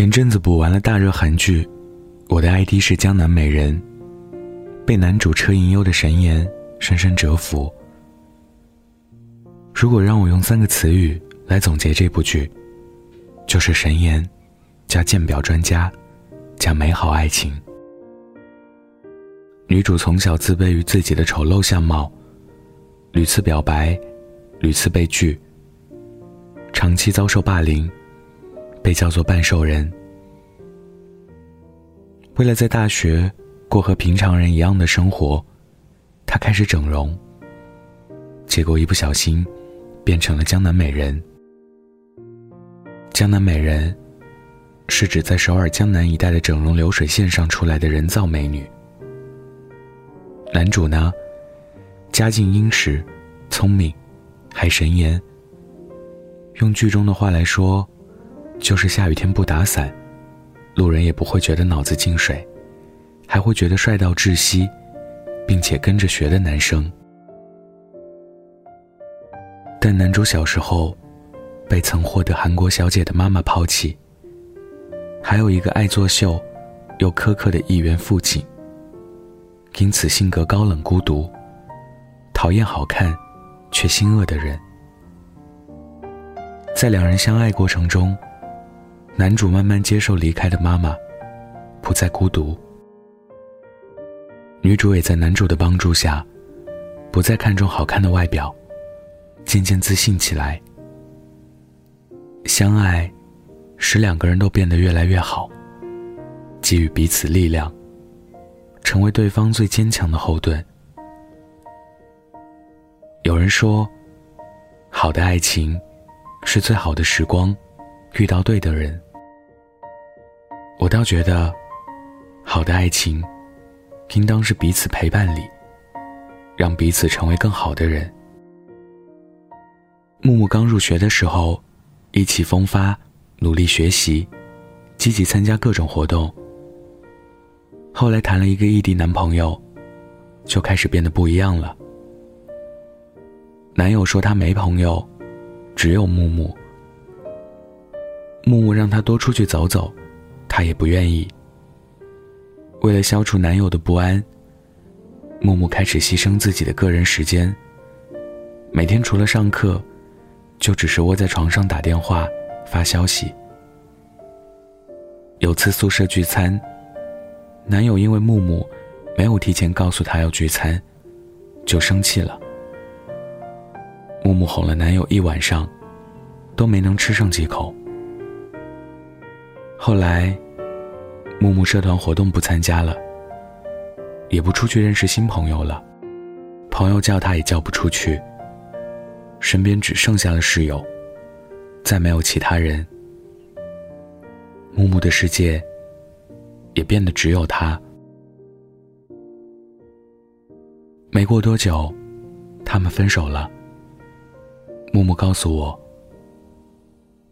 前阵子补完了大热韩剧，我的 ID 是江南美人，被男主车银优的神颜深深折服。如果让我用三个词语来总结这部剧，就是神颜，加鉴表专家，加美好爱情。女主从小自卑于自己的丑陋相貌，屡次表白，屡次被拒，长期遭受霸凌。被叫做半兽人。为了在大学过和平常人一样的生活，他开始整容。结果一不小心，变成了江南美人。江南美人，是指在首尔江南一带的整容流水线上出来的人造美女。男主呢，家境殷实，聪明，还神颜。用剧中的话来说。就是下雨天不打伞，路人也不会觉得脑子进水，还会觉得帅到窒息，并且跟着学的男生。但男主小时候被曾获得韩国小姐的妈妈抛弃，还有一个爱作秀又苛刻的议员父亲，因此性格高冷孤独，讨厌好看却心恶的人。在两人相爱过程中。男主慢慢接受离开的妈妈，不再孤独。女主也在男主的帮助下，不再看重好看的外表，渐渐自信起来。相爱，使两个人都变得越来越好，给予彼此力量，成为对方最坚强的后盾。有人说，好的爱情，是最好的时光。遇到对的人，我倒觉得，好的爱情，应当是彼此陪伴里，让彼此成为更好的人。木木刚入学的时候，意气风发，努力学习，积极参加各种活动。后来谈了一个异地男朋友，就开始变得不一样了。男友说他没朋友，只有木木。木木让他多出去走走，她也不愿意。为了消除男友的不安，木木开始牺牲自己的个人时间。每天除了上课，就只是窝在床上打电话、发消息。有次宿舍聚餐，男友因为木木没有提前告诉他要聚餐，就生气了。木木哄了男友一晚上，都没能吃上几口。后来，木木社团活动不参加了，也不出去认识新朋友了，朋友叫他也叫不出去。身边只剩下了室友，再没有其他人。木木的世界也变得只有他。没过多久，他们分手了。木木告诉我，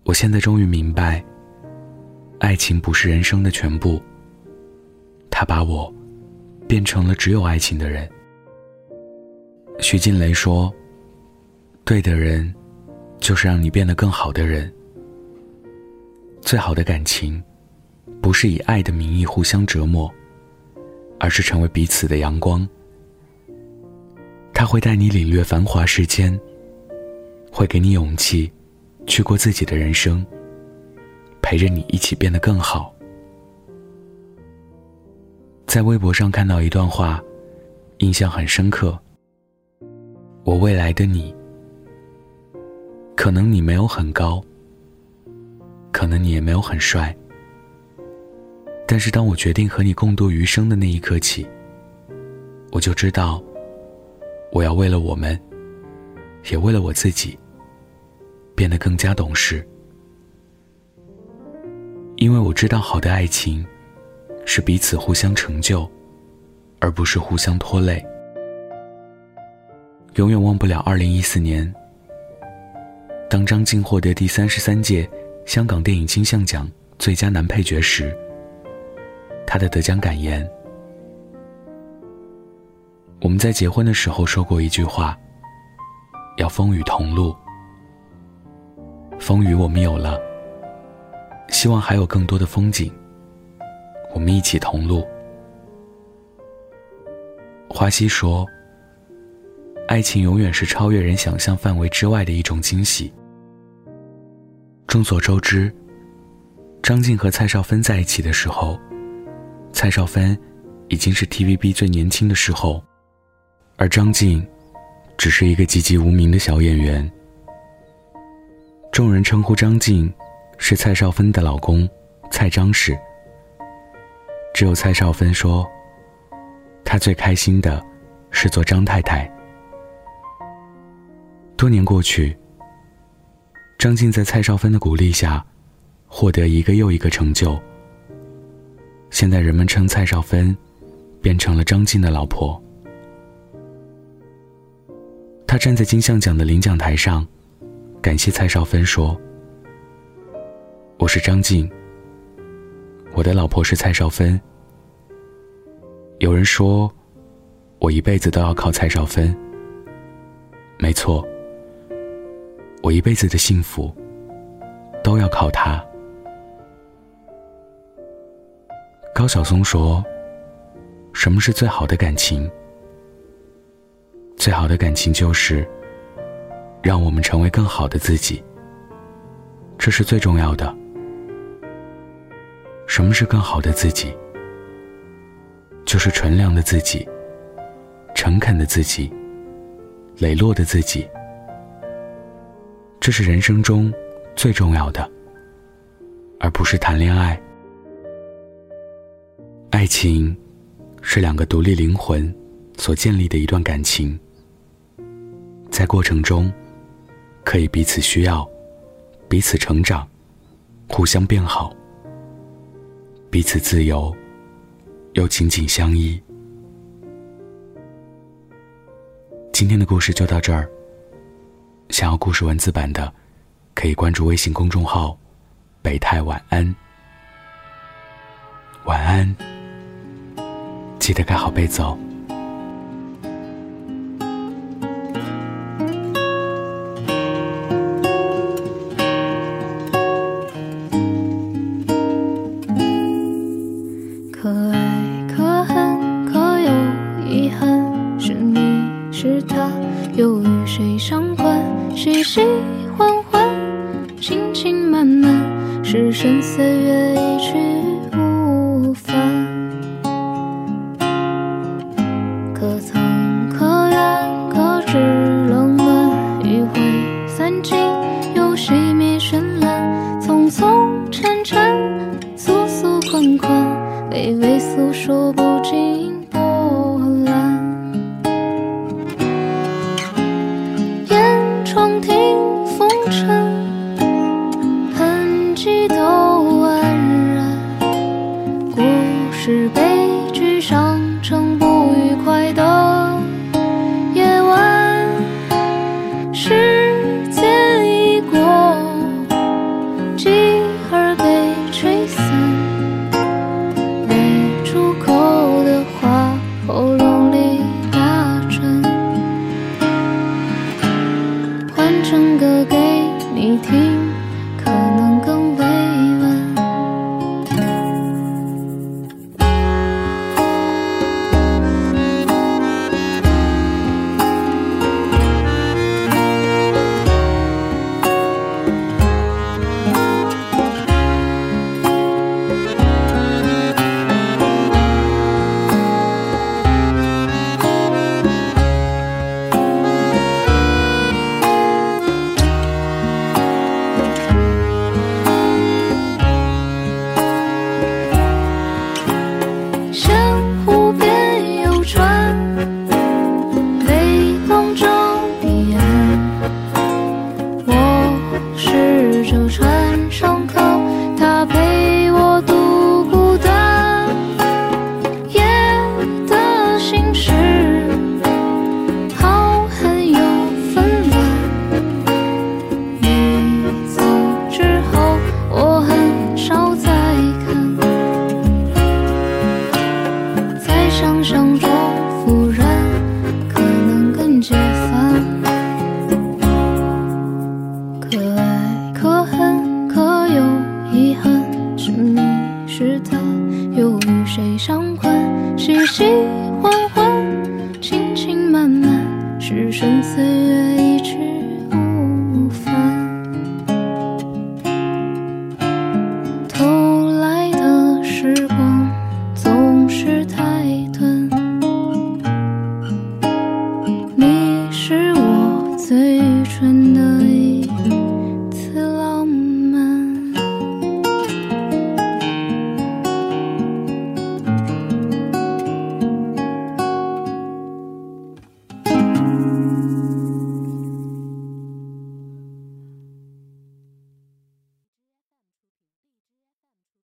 我现在终于明白。爱情不是人生的全部。他把我变成了只有爱情的人。徐静蕾说：“对的人，就是让你变得更好的人。最好的感情，不是以爱的名义互相折磨，而是成为彼此的阳光。他会带你领略繁华世间，会给你勇气，去过自己的人生。”陪着你一起变得更好。在微博上看到一段话，印象很深刻。我未来的你，可能你没有很高，可能你也没有很帅，但是当我决定和你共度余生的那一刻起，我就知道，我要为了我们，也为了我自己，变得更加懂事。因为我知道，好的爱情是彼此互相成就，而不是互相拖累。永远忘不了二零一四年，当张晋获得第三十三届香港电影金像奖最佳男配角时，他的得奖感言：“我们在结婚的时候说过一句话，要风雨同路。风雨我们有了。”希望还有更多的风景，我们一起同路。花溪说：“爱情永远是超越人想象范围之外的一种惊喜。”众所周知，张晋和蔡少芬在一起的时候，蔡少芬已经是 TVB 最年轻的时候，而张晋只是一个籍籍无名的小演员。众人称呼张晋是蔡少芬的老公蔡张氏，只有蔡少芬说，她最开心的是做张太太。多年过去。张晋在蔡少芬的鼓励下，获得一个又一个成就。现在人们称蔡少芬变成了张晋的老婆。他站在金像奖的领奖台上，感谢蔡少芬说：“我是张晋，我的老婆是蔡少芬。有人说，我一辈子都要靠蔡少芬。没错。”我一辈子的幸福，都要靠她。高晓松说：“什么是最好的感情？最好的感情就是，让我们成为更好的自己。这是最重要的。什么是更好的自己？就是纯良的自己，诚恳的自己，磊落的自己。”这是人生中最重要的，而不是谈恋爱。爱情是两个独立灵魂所建立的一段感情，在过程中可以彼此需要，彼此成长，互相变好，彼此自由，又紧紧相依。今天的故事就到这儿。想要故事文字版的，可以关注微信公众号“北太晚安”。晚安，记得盖好被子哦。只剩岁月一去